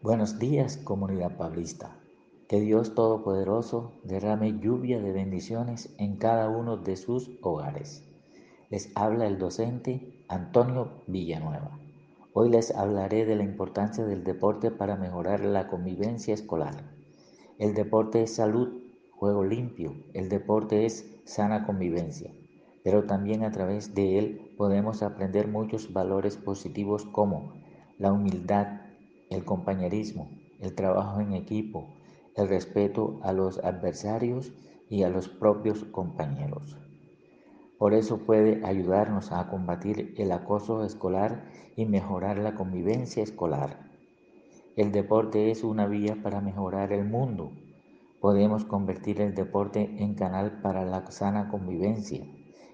Buenos días, comunidad pablista. Que Dios Todopoderoso derrame lluvia de bendiciones en cada uno de sus hogares. Les habla el docente Antonio Villanueva. Hoy les hablaré de la importancia del deporte para mejorar la convivencia escolar. El deporte es salud, juego limpio. El deporte es sana convivencia. Pero también a través de él podemos aprender muchos valores positivos como la humildad, el compañerismo, el trabajo en equipo, el respeto a los adversarios y a los propios compañeros. Por eso puede ayudarnos a combatir el acoso escolar y mejorar la convivencia escolar. El deporte es una vía para mejorar el mundo. Podemos convertir el deporte en canal para la sana convivencia,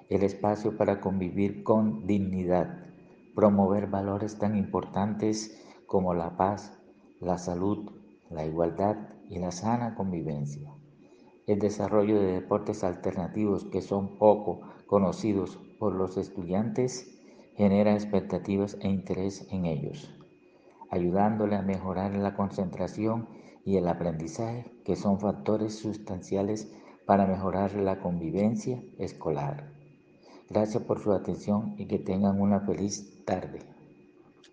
el espacio para convivir con dignidad, promover valores tan importantes como la paz, la salud, la igualdad y la sana convivencia. El desarrollo de deportes alternativos que son poco conocidos por los estudiantes genera expectativas e interés en ellos, ayudándole a mejorar la concentración y el aprendizaje, que son factores sustanciales para mejorar la convivencia escolar. Gracias por su atención y que tengan una feliz tarde.